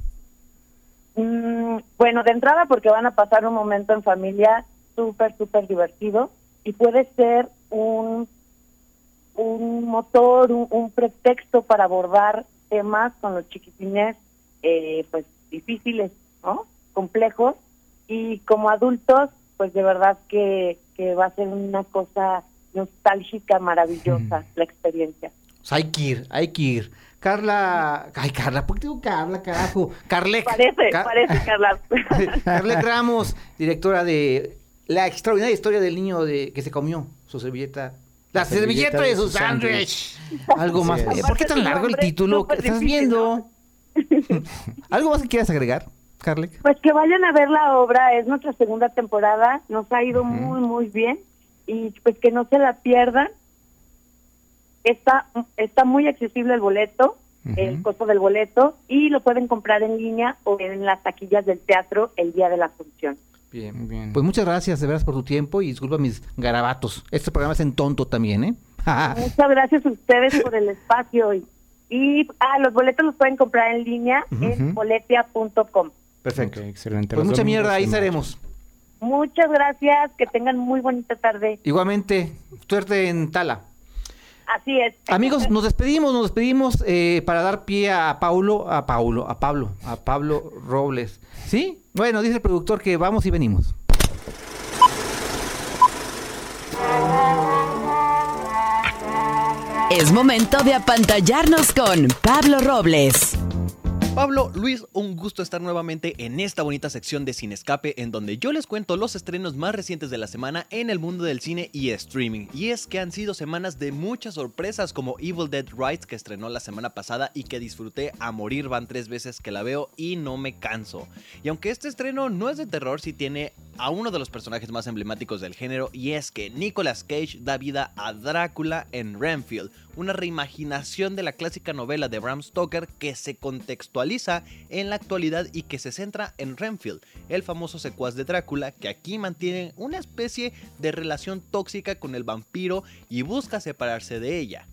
Mm, bueno, de entrada porque van a pasar un momento en familia súper, súper divertido y puede ser un, un motor, un, un pretexto para abordar temas con los chiquitines eh, pues difíciles, ¿no? Complejos y como adultos pues de verdad que, que va a ser una cosa nostálgica, maravillosa la experiencia. O sea, hay que ir, hay que ir. Carla, ay Carla, ¿por qué digo Carla, carajo? Carlec. Parece, Car- parece, Carla. Carlec Ramos, directora de La extraordinaria historia del niño de que se comió su servilleta. La, La servilleta, servilleta de su sándwich. Algo más. es. ¿Por qué tan largo el título? ¿Qué estás viendo? ¿Algo más que quieras agregar, Carlec? Pues que vayan a ver la obra, es nuestra segunda temporada, nos ha ido muy, muy bien y pues que no se la pierdan. Está, está muy accesible el boleto, el costo del boleto, y lo pueden comprar en línea o en las taquillas del teatro el día de la función. Bien, bien. Pues muchas gracias de veras por tu tiempo y disculpa mis garabatos. Este programa es en tonto también, ¿eh? Muchas gracias a ustedes por el espacio y, y ah, los boletos los pueden comprar en línea en boletia.com. Perfecto. excelente. Pues Los mucha mierda, ahí estaremos. Muchas gracias, que tengan muy bonita tarde. Igualmente, suerte en Tala. Así es. Amigos, nos despedimos, nos despedimos eh, para dar pie a Paulo, a Paulo, a Pablo, a Pablo Robles. ¿Sí? Bueno, dice el productor que vamos y venimos. Es momento de apantallarnos con Pablo Robles. Pablo, Luis, un gusto estar nuevamente en esta bonita sección de Sin Escape en donde yo les cuento los estrenos más recientes de la semana en el mundo del cine y streaming. Y es que han sido semanas de muchas sorpresas como Evil Dead Rise que estrenó la semana pasada y que disfruté a morir, van tres veces que la veo y no me canso. Y aunque este estreno no es de terror, sí tiene a uno de los personajes más emblemáticos del género y es que Nicolas Cage da vida a Drácula en Renfield, una reimaginación de la clásica novela de Bram Stoker que se contextualiza en la actualidad y que se centra en Renfield, el famoso secuaz de Drácula que aquí mantiene una especie de relación tóxica con el vampiro y busca separarse de ella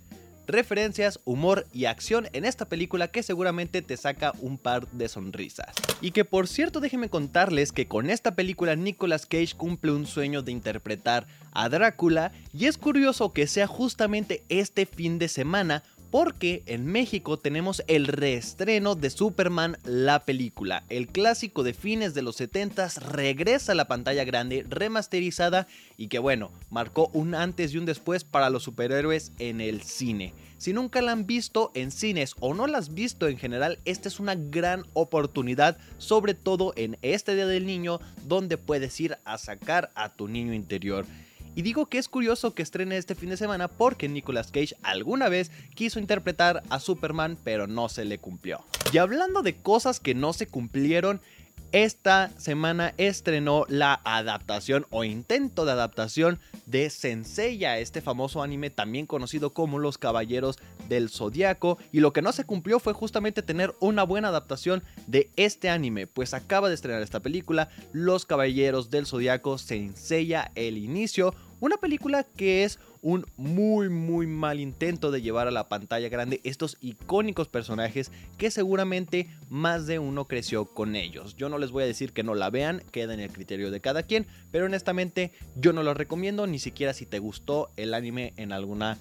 referencias, humor y acción en esta película que seguramente te saca un par de sonrisas. Y que por cierto déjenme contarles que con esta película Nicolas Cage cumple un sueño de interpretar a Drácula y es curioso que sea justamente este fin de semana porque en México tenemos el reestreno de Superman la película. El clásico de fines de los 70 regresa a la pantalla grande remasterizada y que bueno, marcó un antes y un después para los superhéroes en el cine. Si nunca la han visto en cines o no la has visto en general, esta es una gran oportunidad, sobre todo en este Día del Niño, donde puedes ir a sacar a tu niño interior. Y digo que es curioso que estrene este fin de semana porque Nicolas Cage alguna vez quiso interpretar a Superman pero no se le cumplió. Y hablando de cosas que no se cumplieron, esta semana estrenó la adaptación o intento de adaptación de Senseiya, este famoso anime también conocido como Los Caballeros del Zodiaco. Y lo que no se cumplió fue justamente tener una buena adaptación de este anime, pues acaba de estrenar esta película, Los Caballeros del Zodiaco Senseiya El Inicio, una película que es un muy muy mal intento de llevar a la pantalla grande estos icónicos personajes que seguramente más de uno creció con ellos. Yo no les voy a decir que no la vean, queda en el criterio de cada quien, pero honestamente yo no lo recomiendo ni siquiera si te gustó el anime en alguna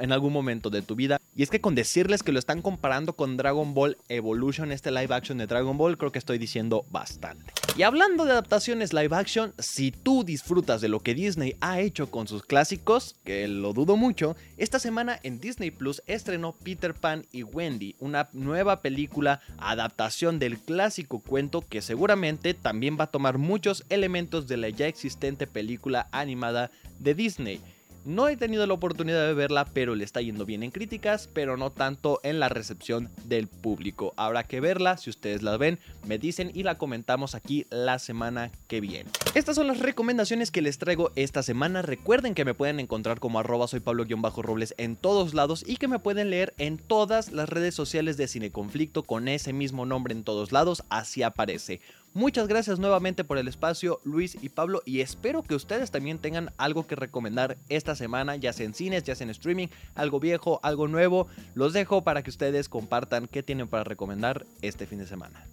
en algún momento de tu vida. Y es que con decirles que lo están comparando con Dragon Ball Evolution, este live action de Dragon Ball, creo que estoy diciendo bastante. Y hablando de adaptaciones live action, si tú disfrutas de lo que Disney ha hecho con sus clásicos, que lo dudo mucho, esta semana en Disney Plus estrenó Peter Pan y Wendy, una nueva película adaptación del clásico cuento que seguramente también va a tomar muchos elementos de la ya existente película animada de Disney. No he tenido la oportunidad de verla, pero le está yendo bien en críticas, pero no tanto en la recepción del público. Habrá que verla, si ustedes la ven, me dicen y la comentamos aquí la semana que viene. Estas son las recomendaciones que les traigo esta semana. Recuerden que me pueden encontrar como arroba soy Pablo-Robles en todos lados y que me pueden leer en todas las redes sociales de Cineconflicto con ese mismo nombre en todos lados, así aparece. Muchas gracias nuevamente por el espacio, Luis y Pablo, y espero que ustedes también tengan algo que recomendar esta semana, ya sea en cines, ya sea en streaming, algo viejo, algo nuevo. Los dejo para que ustedes compartan qué tienen para recomendar este fin de semana.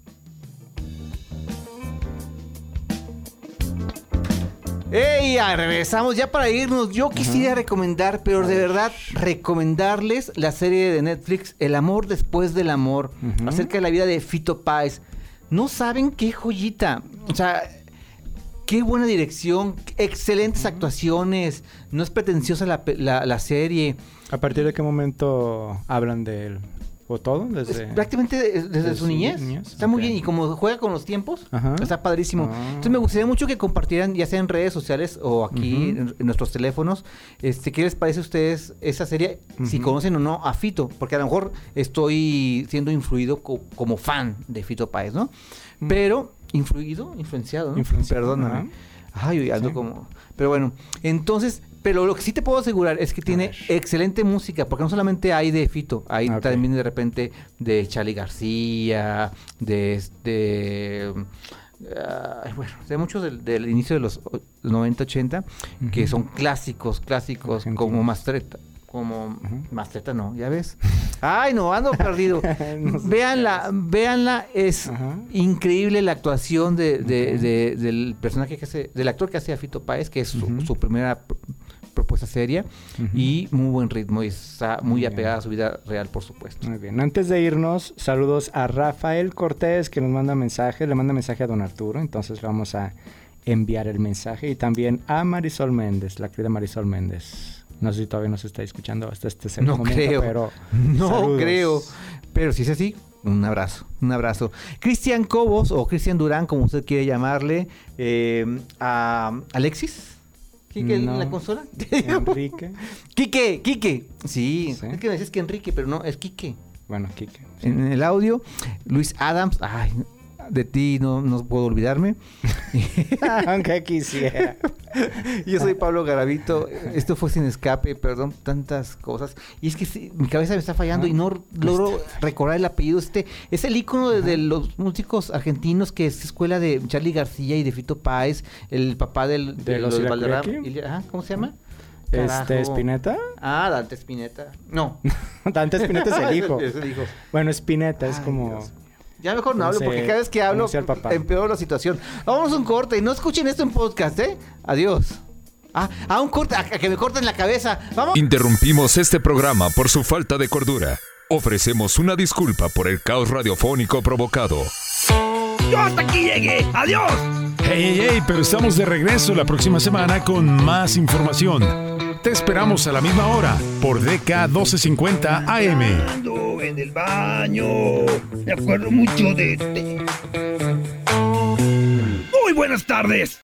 ¡Ey! Regresamos ya para irnos. Yo quisiera recomendar, pero de verdad, recomendarles la serie de Netflix El amor después del amor, acerca de la vida de Fito Páez. No saben qué joyita. O sea, qué buena dirección, excelentes actuaciones. No es pretenciosa la, la, la serie. ¿A partir de qué momento hablan de él? ¿O todo? Desde, prácticamente desde, su, niñez. Está muy bien. Y como juega con los tiempos, está padrísimo. Ah. Entonces me gustaría mucho que compartieran, ya sea en redes sociales o aquí en, nuestros teléfonos, este, ¿qué les parece a ustedes esa serie? Si conocen o no a Fito. Porque a lo mejor estoy siendo influido como fan de Fito Páez, ¿no? Pero, influido, influenciado, ¿no? Perdóname. Ay, ando como... Pero bueno, entonces pero lo que sí te puedo asegurar es que tiene excelente música, porque no solamente hay de Fito, hay también de repente de Charlie García, de este... bueno, de muchos del, inicio de los 90, 80, que son clásicos, clásicos, como Mastreta. Como Mastreta no, ya ves. Ay, no, ando perdido. véanla, véanla, es increíble la actuación de, del personaje que hace, del actor que hace a Fito Páez, que es su primera propuesta seria y muy buen ritmo y está muy, apegada a su vida real, por supuesto. Muy bien. Antes de irnos, saludos a Rafael Cortés que nos manda mensaje, le manda mensaje a don Arturo, entonces vamos a enviar el mensaje y también a Marisol Méndez, la querida Marisol Méndez. No sé si todavía nos está escuchando hasta este segundo no creo, pero no creo. Pero si es así, un abrazo, un abrazo. Cristian Cobos o Cristian Durán, como usted quiere llamarle, eh, a Alexis. ¿Quique en la consola? Enrique. Quique, Quique. Sí, es que me dices que Enrique, pero no, es Quique. Bueno, Quique. En el audio, Luis Adams. Ay, de ti no, no puedo olvidarme. Aunque quisiera. Yo soy Pablo Garavito. Esto fue sin escape, perdón, tantas cosas. Y es que sí, mi cabeza me está fallando y no logro recordar el apellido. Este es el ícono de, de los músicos argentinos que es escuela de Charlie García y de Fito Páez, el papá del, ¿De de los los Valderrama. ¿Cómo se llama? Este, Carajo. ¿Spinetta? Ah, Dante Spinetta. No. Dante Spinetta es el hijo. Es el hijo. Bueno, Spinetta es como... Ya mejor no hablo porque cada vez que hablo empeoro la situación. Vamos a un corte y no escuchen esto en podcast, ¿eh? Adiós. Ah, a un corte, a, a que me corten la cabeza. Vamos. Interrumpimos este programa por su falta de cordura. Ofrecemos una disculpa por el caos radiofónico provocado. Yo hasta aquí llegué. Adiós. Hey, hey, hey, pero estamos de regreso la próxima semana con más información. Te esperamos a la misma hora por DK 1250 AM. En el baño. Me acuerdo mucho de- Muy buenas tardes.